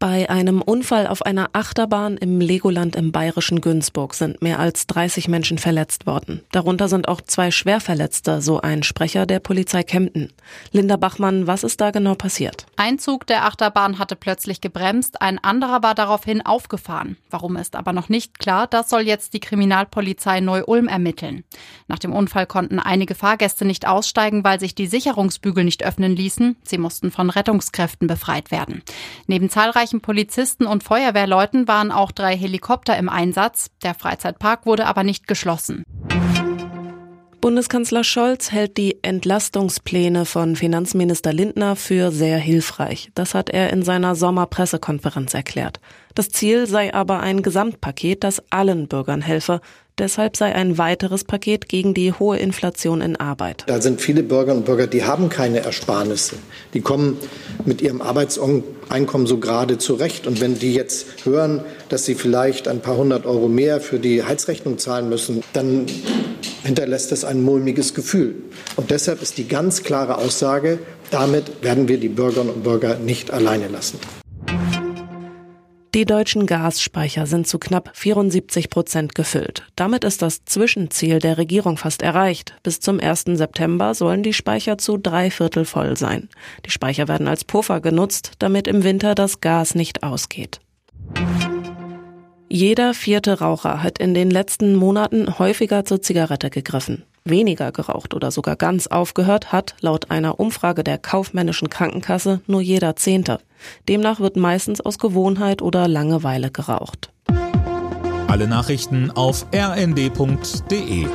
Bei einem Unfall auf einer Achterbahn im Legoland im bayerischen Günzburg sind mehr als 30 Menschen verletzt worden. Darunter sind auch zwei Schwerverletzte, so ein Sprecher der Polizei Kempten. Linda Bachmann, was ist da genau passiert? Ein Zug der Achterbahn hatte plötzlich gebremst, ein anderer war daraufhin aufgefahren. Warum ist aber noch nicht klar, das soll jetzt die Kriminalpolizei Neu-Ulm ermitteln. Nach dem Unfall konnten einige Fahrgäste nicht aussteigen, weil sich die Sicherungsbügel nicht öffnen ließen. Sie mussten von Rettungskräften befreit werden. Neben zahlreichen zahlreichen Polizisten und Feuerwehrleuten waren auch drei Helikopter im Einsatz. Der Freizeitpark wurde aber nicht geschlossen. Bundeskanzler Scholz hält die Entlastungspläne von Finanzminister Lindner für sehr hilfreich. Das hat er in seiner Sommerpressekonferenz erklärt. Das Ziel sei aber ein Gesamtpaket, das allen Bürgern helfe. Deshalb sei ein weiteres Paket gegen die hohe Inflation in Arbeit. Da sind viele Bürgerinnen und Bürger, die haben keine Ersparnisse. Die kommen mit ihrem Arbeitseinkommen so gerade zurecht. Und wenn die jetzt hören, dass sie vielleicht ein paar hundert Euro mehr für die Heizrechnung zahlen müssen, dann hinterlässt das ein mulmiges Gefühl. Und deshalb ist die ganz klare Aussage, damit werden wir die Bürgerinnen und Bürger nicht alleine lassen. Die deutschen Gasspeicher sind zu knapp 74 Prozent gefüllt. Damit ist das Zwischenziel der Regierung fast erreicht. Bis zum 1. September sollen die Speicher zu drei Viertel voll sein. Die Speicher werden als Puffer genutzt, damit im Winter das Gas nicht ausgeht. Jeder vierte Raucher hat in den letzten Monaten häufiger zur Zigarette gegriffen. Weniger geraucht oder sogar ganz aufgehört hat, laut einer Umfrage der kaufmännischen Krankenkasse, nur jeder Zehnte. Demnach wird meistens aus Gewohnheit oder Langeweile geraucht. Alle Nachrichten auf rnd.de